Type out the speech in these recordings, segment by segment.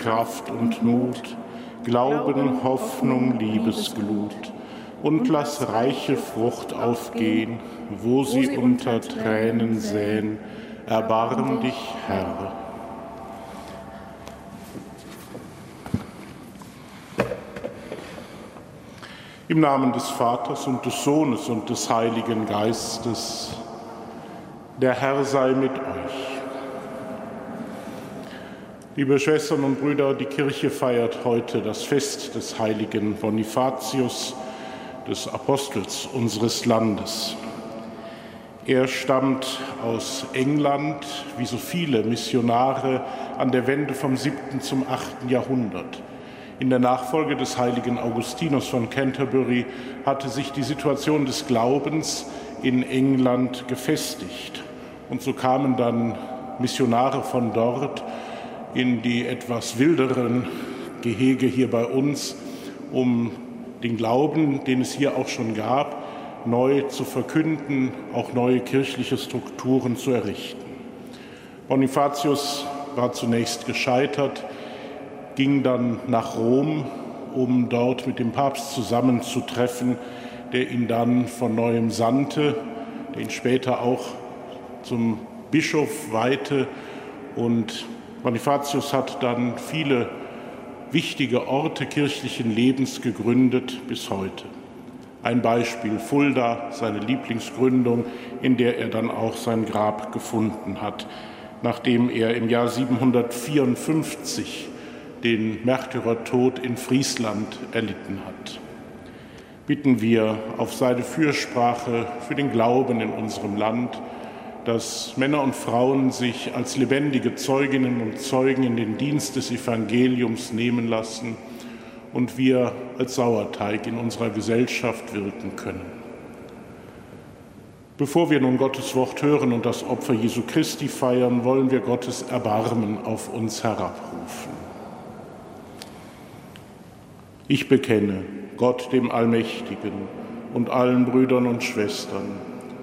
Kraft und Mut, Glauben, Hoffnung, Liebesglut. Und lass reiche Frucht aufgehen, wo sie unter Tränen säen. Erbarm dich, Herr. Im Namen des Vaters und des Sohnes und des Heiligen Geistes. Der Herr sei mit euch. Liebe Schwestern und Brüder, die Kirche feiert heute das Fest des heiligen Bonifatius, des Apostels unseres Landes. Er stammt aus England, wie so viele Missionare an der Wende vom 7. zum 8. Jahrhundert. In der Nachfolge des heiligen Augustinus von Canterbury hatte sich die Situation des Glaubens in England gefestigt. Und so kamen dann Missionare von dort in die etwas wilderen Gehege hier bei uns, um den Glauben, den es hier auch schon gab, neu zu verkünden, auch neue kirchliche Strukturen zu errichten. Bonifatius war zunächst gescheitert, ging dann nach Rom, um dort mit dem Papst zusammenzutreffen, der ihn dann von neuem sandte, der ihn später auch zum Bischof weihte und Bonifatius hat dann viele wichtige Orte kirchlichen Lebens gegründet bis heute. Ein Beispiel Fulda, seine Lieblingsgründung, in der er dann auch sein Grab gefunden hat, nachdem er im Jahr 754 den Märtyrertod in Friesland erlitten hat. Bitten wir auf seine Fürsprache für den Glauben in unserem Land, dass Männer und Frauen sich als lebendige Zeuginnen und Zeugen in den Dienst des Evangeliums nehmen lassen und wir als Sauerteig in unserer Gesellschaft wirken können. Bevor wir nun Gottes Wort hören und das Opfer Jesu Christi feiern, wollen wir Gottes Erbarmen auf uns herabrufen. Ich bekenne Gott dem Allmächtigen und allen Brüdern und Schwestern,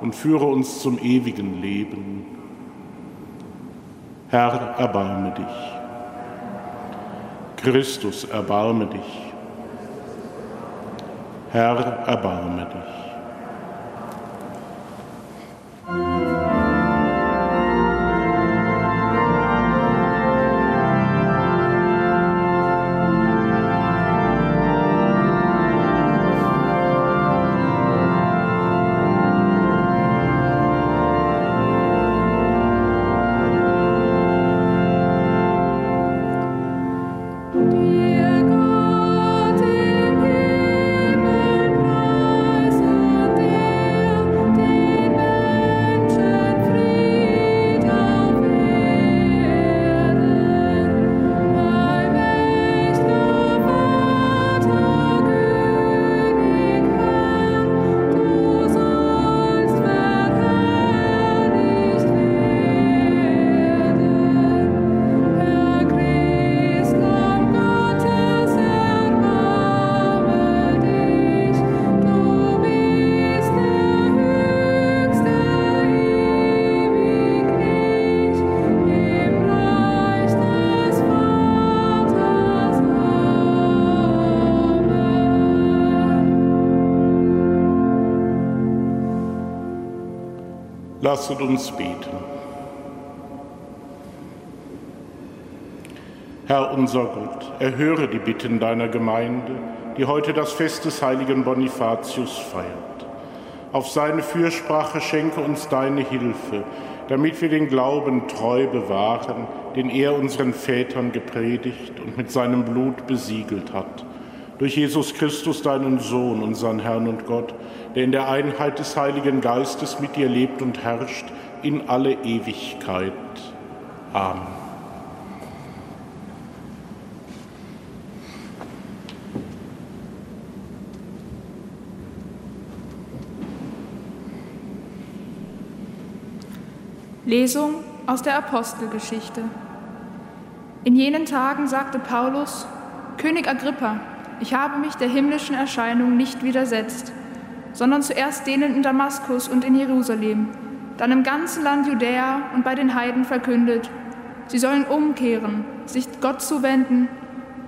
und führe uns zum ewigen Leben. Herr, erbarme dich. Christus, erbarme dich. Herr, erbarme dich. Lasset uns beten. Herr unser Gott, erhöre die Bitten deiner Gemeinde, die heute das Fest des heiligen Bonifatius feiert. Auf seine Fürsprache schenke uns deine Hilfe, damit wir den Glauben treu bewahren, den er unseren Vätern gepredigt und mit seinem Blut besiegelt hat durch Jesus Christus, deinen Sohn, unseren Herrn und Gott, der in der Einheit des Heiligen Geistes mit dir lebt und herrscht in alle Ewigkeit. Amen. Lesung aus der Apostelgeschichte. In jenen Tagen sagte Paulus, König Agrippa, ich habe mich der himmlischen Erscheinung nicht widersetzt, sondern zuerst denen in Damaskus und in Jerusalem, dann im ganzen Land Judäa und bei den Heiden verkündet, sie sollen umkehren, sich Gott zuwenden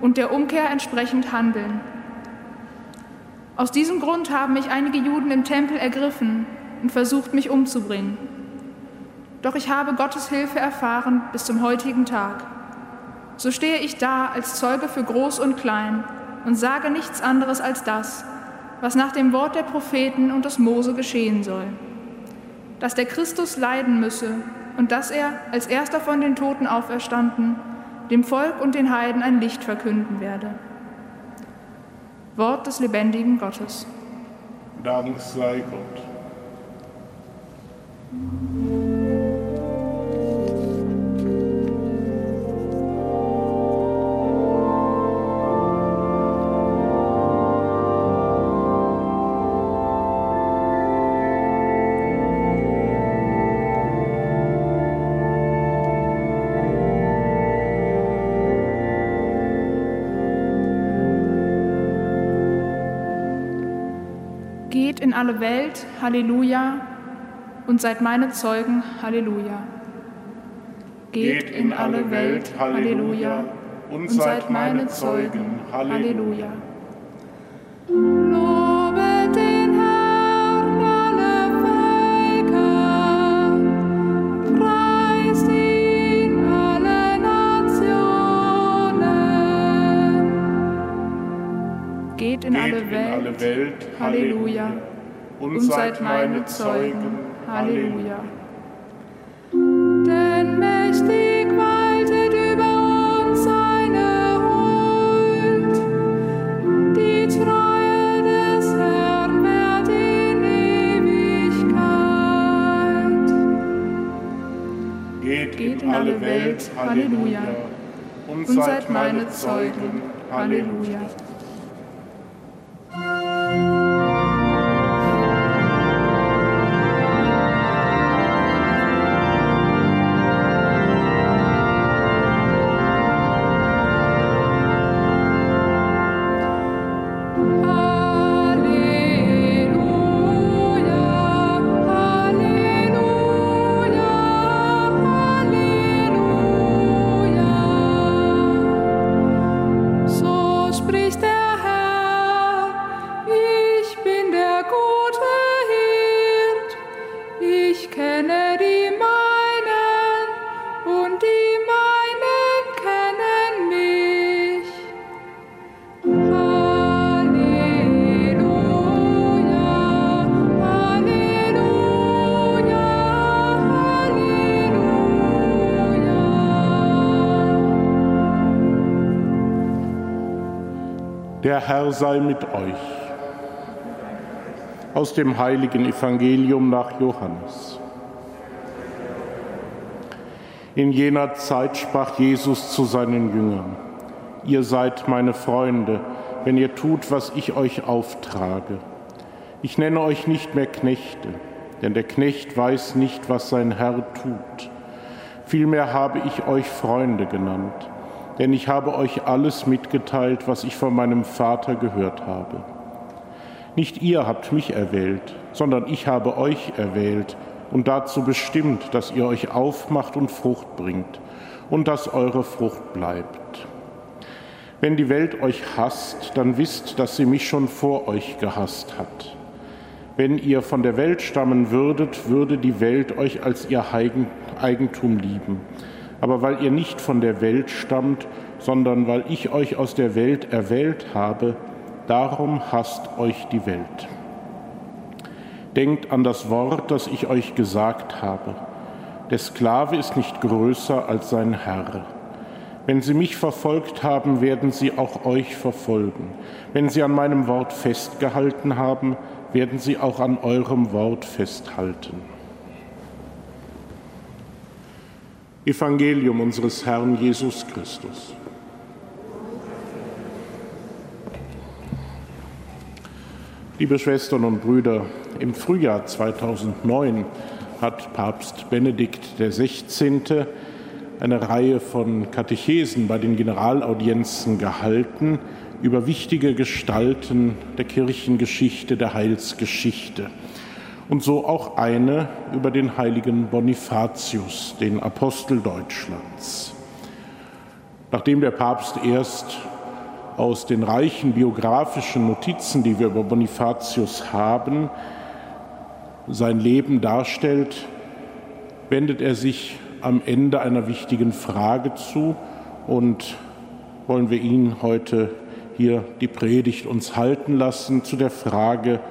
und der Umkehr entsprechend handeln. Aus diesem Grund haben mich einige Juden im Tempel ergriffen und versucht, mich umzubringen. Doch ich habe Gottes Hilfe erfahren bis zum heutigen Tag. So stehe ich da als Zeuge für Groß und Klein und sage nichts anderes als das, was nach dem Wort der Propheten und des Mose geschehen soll. Dass der Christus leiden müsse und dass er, als erster von den Toten auferstanden, dem Volk und den Heiden ein Licht verkünden werde. Wort des lebendigen Gottes. Dank sei Gott. Halleluja, und seid meine Zeugen, Halleluja. Geht in alle Welt, Halleluja, und seid meine Zeugen, Halleluja. Lobet den Herrn alle Völker, preist ihn alle Nationen. Geht in alle Welt, Halleluja und seid meine Zeugen. Halleluja. Denn mächtig waltet über uns seine Huld. Die Treue des Herrn währt in Ewigkeit. Geht, Geht in alle Welt, Halleluja, und seid meine Zeugen. Halleluja. Herr sei mit euch. Aus dem heiligen Evangelium nach Johannes. In jener Zeit sprach Jesus zu seinen Jüngern, ihr seid meine Freunde, wenn ihr tut, was ich euch auftrage. Ich nenne euch nicht mehr Knechte, denn der Knecht weiß nicht, was sein Herr tut. Vielmehr habe ich euch Freunde genannt denn ich habe euch alles mitgeteilt, was ich von meinem Vater gehört habe. Nicht ihr habt mich erwählt, sondern ich habe euch erwählt und dazu bestimmt, dass ihr euch aufmacht und Frucht bringt und dass eure Frucht bleibt. Wenn die Welt euch hasst, dann wisst, dass sie mich schon vor euch gehasst hat. Wenn ihr von der Welt stammen würdet, würde die Welt euch als ihr Eigentum lieben aber weil ihr nicht von der Welt stammt, sondern weil ich euch aus der Welt erwählt habe, darum hasst euch die Welt. Denkt an das Wort, das ich euch gesagt habe. Der Sklave ist nicht größer als sein Herr. Wenn sie mich verfolgt haben, werden sie auch euch verfolgen. Wenn sie an meinem Wort festgehalten haben, werden sie auch an eurem Wort festhalten. Evangelium unseres Herrn Jesus Christus. Liebe Schwestern und Brüder, im Frühjahr 2009 hat Papst Benedikt XVI. eine Reihe von Katechesen bei den Generalaudienzen gehalten über wichtige Gestalten der Kirchengeschichte, der Heilsgeschichte. Und so auch eine über den heiligen Bonifatius, den Apostel Deutschlands. Nachdem der Papst erst aus den reichen biografischen Notizen, die wir über Bonifatius haben, sein Leben darstellt, wendet er sich am Ende einer wichtigen Frage zu und wollen wir ihn heute hier die Predigt uns halten lassen zu der Frage,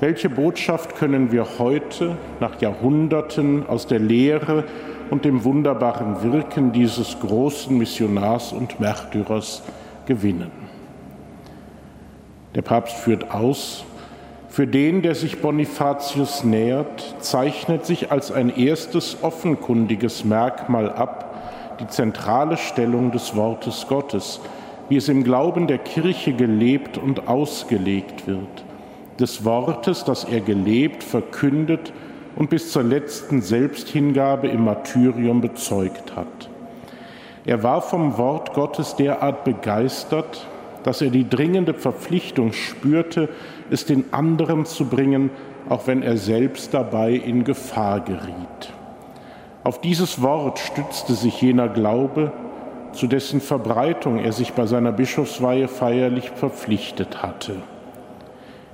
welche Botschaft können wir heute nach Jahrhunderten aus der Lehre und dem wunderbaren Wirken dieses großen Missionars und Märtyrers gewinnen? Der Papst führt aus, für den, der sich Bonifatius nähert, zeichnet sich als ein erstes offenkundiges Merkmal ab die zentrale Stellung des Wortes Gottes, wie es im Glauben der Kirche gelebt und ausgelegt wird, des Wortes, das er gelebt, verkündet und bis zur letzten Selbsthingabe im Martyrium bezeugt hat. Er war vom Wort Gottes derart begeistert, dass er die dringende Verpflichtung spürte, es den anderen zu bringen, auch wenn er selbst dabei in Gefahr geriet. Auf dieses Wort stützte sich jener Glaube, zu dessen Verbreitung er sich bei seiner Bischofsweihe feierlich verpflichtet hatte.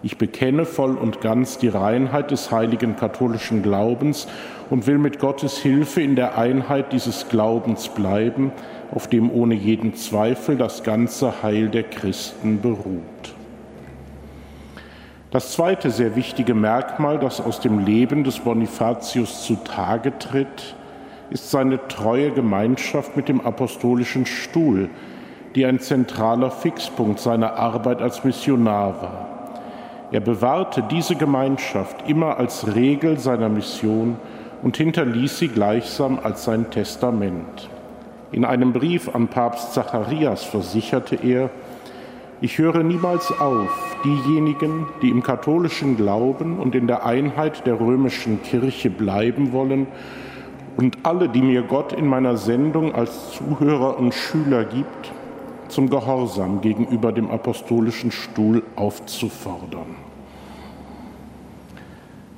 Ich bekenne voll und ganz die Reinheit des heiligen katholischen Glaubens und will mit Gottes Hilfe in der Einheit dieses Glaubens bleiben, auf dem ohne jeden Zweifel das ganze Heil der Christen beruht. Das zweite sehr wichtige Merkmal, das aus dem Leben des Bonifatius zutage tritt, ist seine treue Gemeinschaft mit dem apostolischen Stuhl, die ein zentraler Fixpunkt seiner Arbeit als Missionar war. Er bewahrte diese Gemeinschaft immer als Regel seiner Mission und hinterließ sie gleichsam als sein Testament. In einem Brief an Papst Zacharias versicherte er, ich höre niemals auf, diejenigen, die im katholischen Glauben und in der Einheit der römischen Kirche bleiben wollen, und alle, die mir Gott in meiner Sendung als Zuhörer und Schüler gibt, zum Gehorsam gegenüber dem apostolischen Stuhl aufzufordern.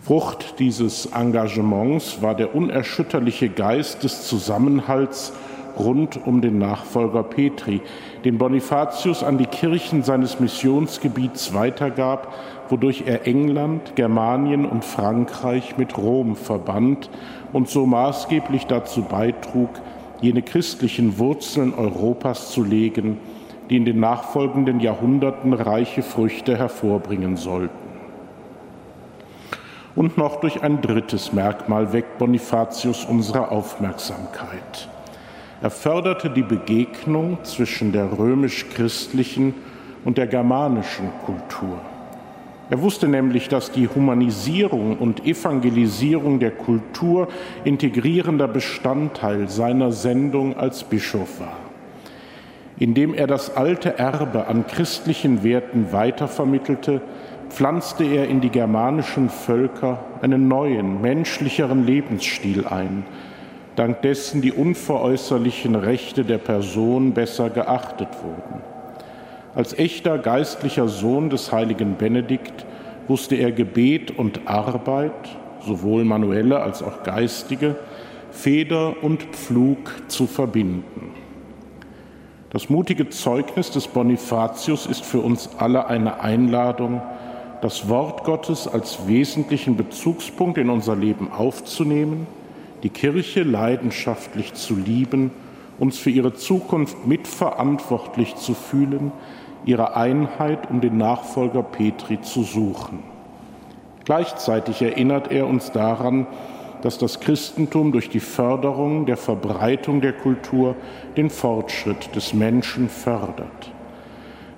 Frucht dieses Engagements war der unerschütterliche Geist des Zusammenhalts rund um den Nachfolger Petri, den Bonifatius an die Kirchen seines Missionsgebiets weitergab, wodurch er England, Germanien und Frankreich mit Rom verband und so maßgeblich dazu beitrug, jene christlichen Wurzeln Europas zu legen, die in den nachfolgenden Jahrhunderten reiche Früchte hervorbringen sollten. Und noch durch ein drittes Merkmal weckt Bonifatius unsere Aufmerksamkeit. Er förderte die Begegnung zwischen der römisch-christlichen und der germanischen Kultur. Er wusste nämlich, dass die Humanisierung und Evangelisierung der Kultur integrierender Bestandteil seiner Sendung als Bischof war. Indem er das alte Erbe an christlichen Werten weitervermittelte, pflanzte er in die germanischen Völker einen neuen, menschlicheren Lebensstil ein, dank dessen die unveräußerlichen Rechte der Person besser geachtet wurden. Als echter geistlicher Sohn des heiligen Benedikt wusste er Gebet und Arbeit, sowohl manuelle als auch geistige, Feder und Pflug zu verbinden. Das mutige Zeugnis des Bonifatius ist für uns alle eine Einladung, das Wort Gottes als wesentlichen Bezugspunkt in unser Leben aufzunehmen, die Kirche leidenschaftlich zu lieben, uns für ihre Zukunft mitverantwortlich zu fühlen, ihre Einheit um den Nachfolger Petri zu suchen. Gleichzeitig erinnert er uns daran, dass das Christentum durch die Förderung der Verbreitung der Kultur den Fortschritt des Menschen fördert.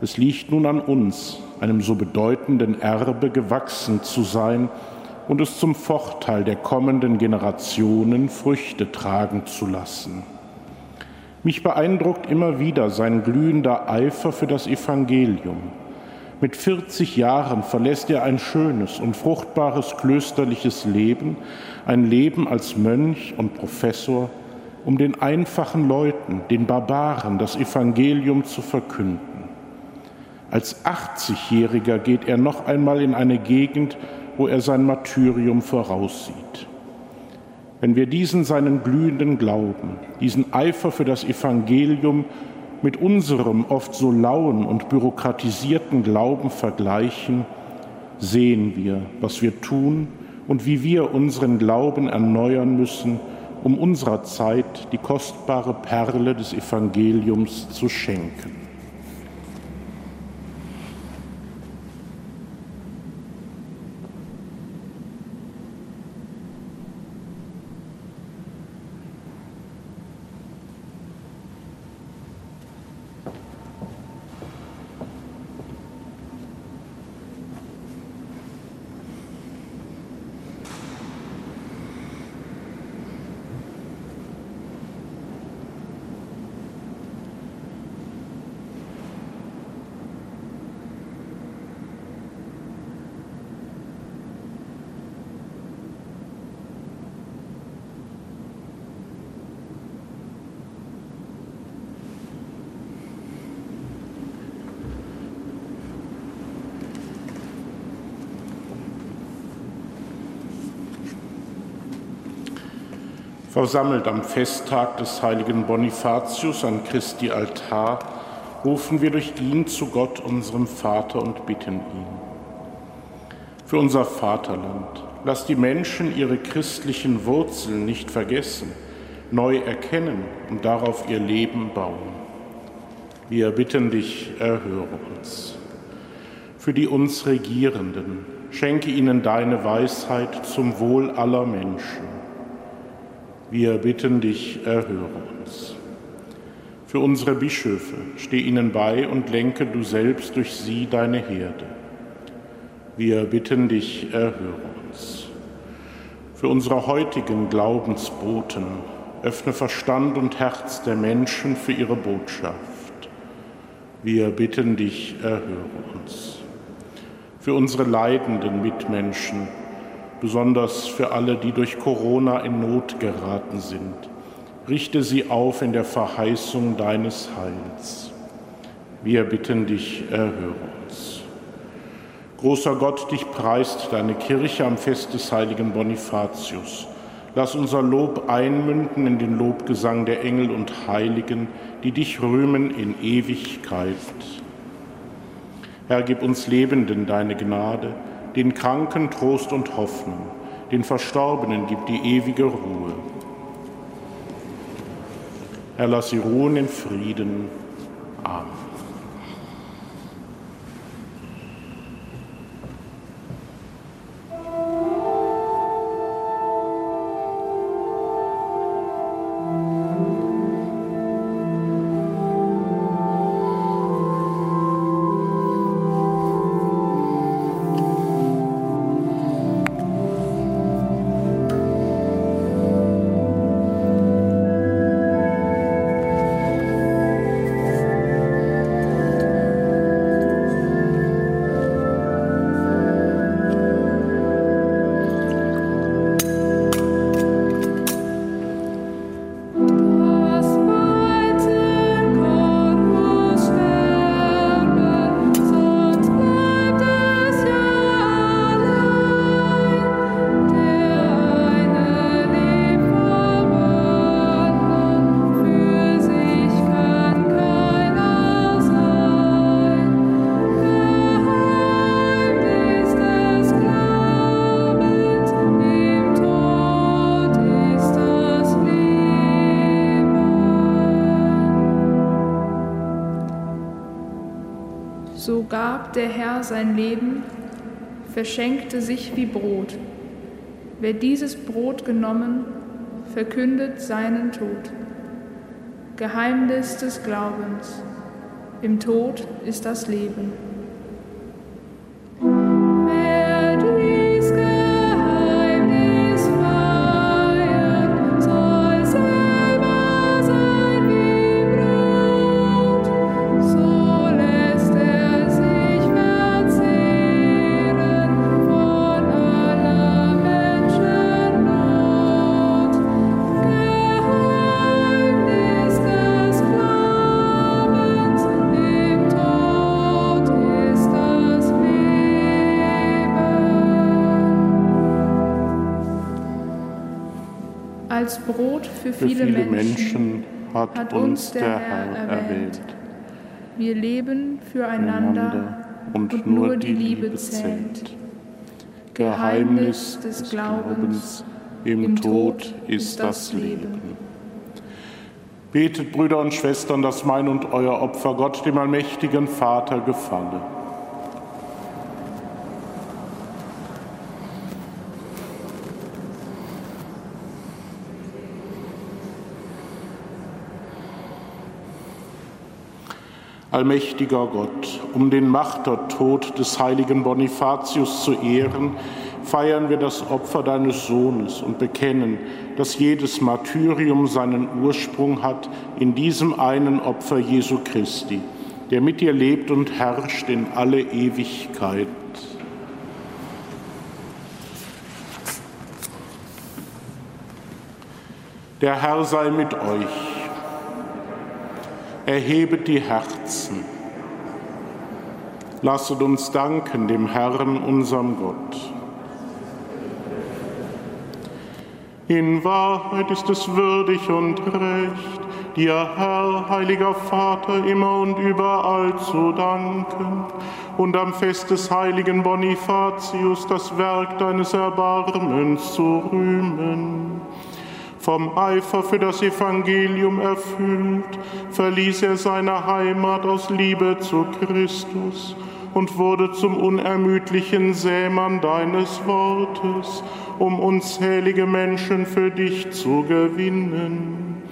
Es liegt nun an uns, einem so bedeutenden Erbe gewachsen zu sein und es zum Vorteil der kommenden Generationen Früchte tragen zu lassen. Mich beeindruckt immer wieder sein glühender Eifer für das Evangelium. Mit 40 Jahren verlässt er ein schönes und fruchtbares klösterliches Leben, ein Leben als Mönch und Professor, um den einfachen Leuten, den Barbaren, das Evangelium zu verkünden. Als 80-Jähriger geht er noch einmal in eine Gegend, wo er sein Martyrium voraussieht. Wenn wir diesen seinen glühenden Glauben, diesen Eifer für das Evangelium mit unserem oft so lauen und bürokratisierten Glauben vergleichen, sehen wir, was wir tun und wie wir unseren Glauben erneuern müssen, um unserer Zeit die kostbare Perle des Evangeliums zu schenken. Versammelt am Festtag des heiligen Bonifatius an Christi Altar, rufen wir durch ihn zu Gott, unserem Vater, und bitten ihn. Für unser Vaterland, lass die Menschen ihre christlichen Wurzeln nicht vergessen, neu erkennen und darauf ihr Leben bauen. Wir bitten dich, erhöre uns. Für die uns Regierenden, schenke ihnen deine Weisheit zum Wohl aller Menschen wir bitten dich, erhöre uns. Für unsere Bischöfe steh ihnen bei und lenke du selbst durch sie deine Herde. Wir bitten dich, erhöre uns. Für unsere heutigen Glaubensboten öffne Verstand und Herz der Menschen für ihre Botschaft. Wir bitten dich, erhöre uns. Für unsere leidenden Mitmenschen besonders für alle, die durch Corona in Not geraten sind. Richte sie auf in der Verheißung deines Heils. Wir bitten dich, erhöre uns. Großer Gott, dich preist deine Kirche am Fest des heiligen Bonifatius. Lass unser Lob einmünden in den Lobgesang der Engel und Heiligen, die dich rühmen in Ewigkeit. Herr, gib uns Lebenden deine Gnade den Kranken Trost und Hoffnung, den Verstorbenen gibt die ewige Ruhe. Herr, lass sie ruhen in Frieden. Amen. Sein Leben, verschenkte sich wie Brot. Wer dieses Brot genommen, verkündet seinen Tod. Geheimnis des Glaubens. Im Tod ist das Leben. Für viele, Menschen. Hat uns der Herr erwählt. Wir leben füreinander und, nur die Liebe zählt. Geheimnis des Glaubens, im Tod ist das Leben. Betet, Brüder und Schwestern, dass mein und euer Opfer Gott, dem allmächtigen Vater, gefalle. Allmächtiger Gott, um den Martertod des heiligen Bonifatius zu ehren, feiern wir das Opfer deines Sohnes und bekennen, dass jedes Martyrium seinen Ursprung hat in diesem einen Opfer Jesu Christi, der mit dir lebt und herrscht in alle Ewigkeit. Der Herr sei mit euch. Erhebet die Herzen. Lasset uns danken dem Herrn, unserem Gott. In Wahrheit ist es würdig und recht, dir, Herr, heiliger Vater, immer und überall zu danken und am Fest des heiligen Bonifatius das Werk deines Erbarmens zu rühmen. Vom Eifer für das Evangelium erfüllt, verließ er seine Heimat aus Liebe zu Christus und wurde zum unermüdlichen Sämann deines Wortes, um unzählige Menschen für dich zu gewinnen.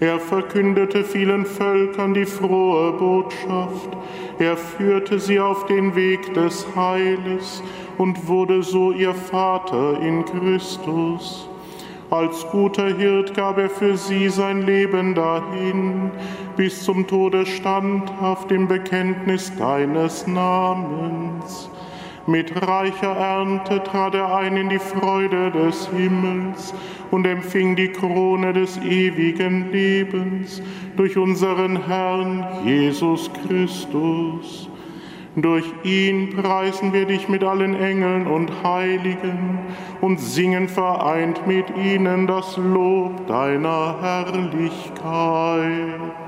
Er verkündete vielen Völkern die frohe Botschaft, er führte sie auf den Weg des Heiles und wurde so ihr Vater in Christus. Als guter Hirt gab er für sie sein Leben dahin, bis zum Tode standhaft im Bekenntnis deines Namens. Mit reicher Ernte trat er ein in die Freude des Himmels und empfing die Krone des ewigen Lebens durch unseren Herrn Jesus Christus. Durch ihn preisen wir dich mit allen Engeln und Heiligen und singen vereint mit ihnen das Lob deiner Herrlichkeit.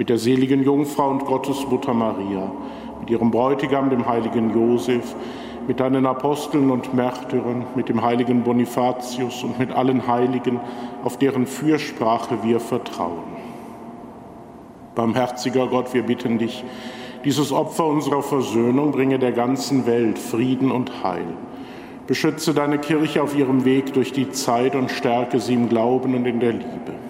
mit der seligen Jungfrau und Gottesmutter Maria, mit ihrem Bräutigam, dem heiligen Josef, mit deinen Aposteln und Märtyrern, mit dem heiligen Bonifatius und mit allen Heiligen, auf deren Fürsprache wir vertrauen. Barmherziger Gott, wir bitten dich, dieses Opfer unserer Versöhnung bringe der ganzen Welt Frieden und Heil. Beschütze deine Kirche auf ihrem Weg durch die Zeit und stärke sie im Glauben und in der Liebe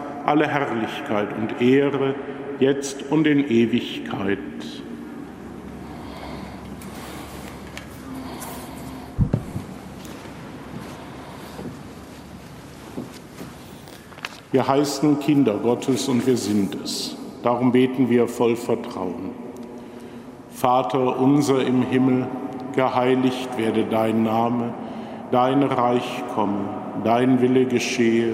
alle Herrlichkeit und Ehre, jetzt und in Ewigkeit. Wir heißen Kinder Gottes und wir sind es. Darum beten wir voll Vertrauen. Vater unser im Himmel, geheiligt werde dein Name, dein Reich komme, dein Wille geschehe,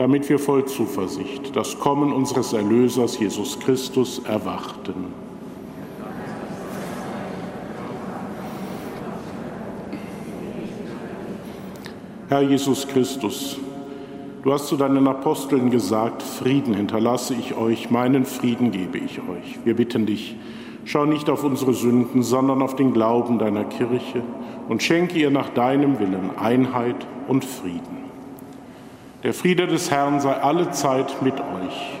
damit wir voll Zuversicht das Kommen unseres Erlösers Jesus Christus erwarten. Herr Jesus Christus, du hast zu deinen Aposteln gesagt, Frieden hinterlasse ich euch, meinen Frieden gebe ich euch. Wir bitten dich, schau nicht auf unsere Sünden, sondern auf den Glauben deiner Kirche und schenke ihr nach deinem Willen Einheit und Frieden. Der Friede des Herrn sei alle Zeit mit euch.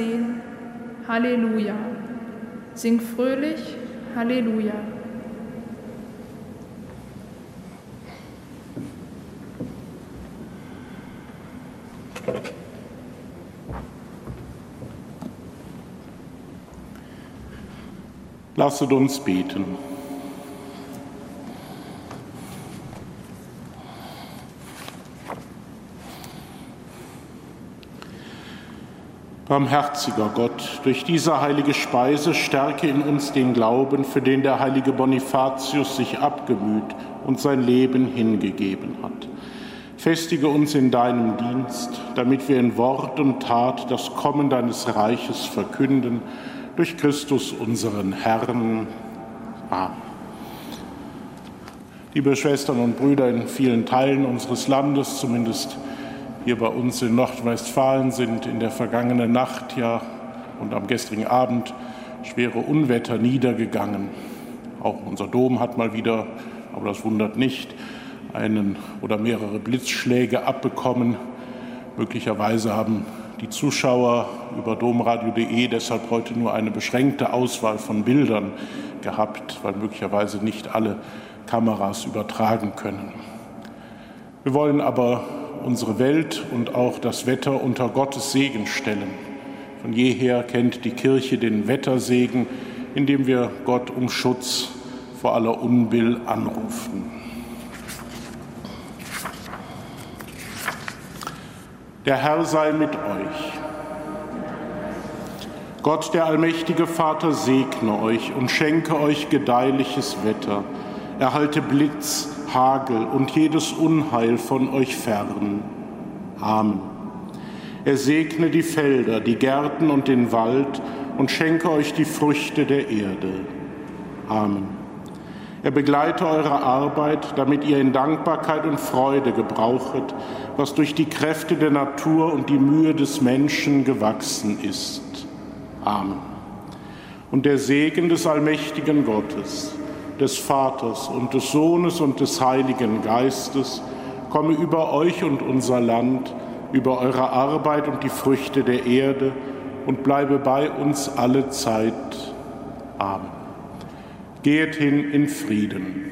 Sehen. Halleluja. Sing fröhlich, Halleluja. Lasset uns beten. Barmherziger Gott, durch diese heilige Speise stärke in uns den Glauben, für den der heilige Bonifatius sich abgemüht und sein Leben hingegeben hat. Festige uns in deinem Dienst, damit wir in Wort und Tat das Kommen deines Reiches verkünden, durch Christus unseren Herrn. Amen. Liebe Schwestern und Brüder in vielen Teilen unseres Landes, zumindest hier bei uns in Nordrhein-Westfalen sind in der vergangenen Nacht ja und am gestrigen Abend schwere Unwetter niedergegangen. Auch unser Dom hat mal wieder, aber das wundert nicht, einen oder mehrere Blitzschläge abbekommen. Möglicherweise haben die Zuschauer über domradio.de deshalb heute nur eine beschränkte Auswahl von Bildern gehabt, weil möglicherweise nicht alle Kameras übertragen können. Wir wollen aber unsere Welt und auch das Wetter unter Gottes Segen stellen. Von jeher kennt die Kirche den Wettersegen, indem wir Gott um Schutz vor aller Unbill anrufen. Der Herr sei mit euch. Gott, der allmächtige Vater, segne euch und schenke euch gedeihliches Wetter. Erhalte Blitz, Hagel und jedes Unheil von euch fern. Amen. Er segne die Felder, die Gärten und den Wald und schenke euch die Früchte der Erde. Amen. Er begleite eure Arbeit, damit ihr in Dankbarkeit und Freude gebrauchet, was durch die Kräfte der Natur und die Mühe des Menschen gewachsen ist. Amen. Und der Segen des allmächtigen Gottes, des Vaters und des Sohnes und des Heiligen Geistes komme über euch und unser Land, über eure Arbeit und die Früchte der Erde und bleibe bei uns alle Zeit. Amen. Geht hin in Frieden.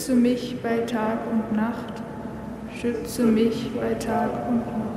Schütze mich bei Tag und Nacht, schütze mich bei Tag und Nacht.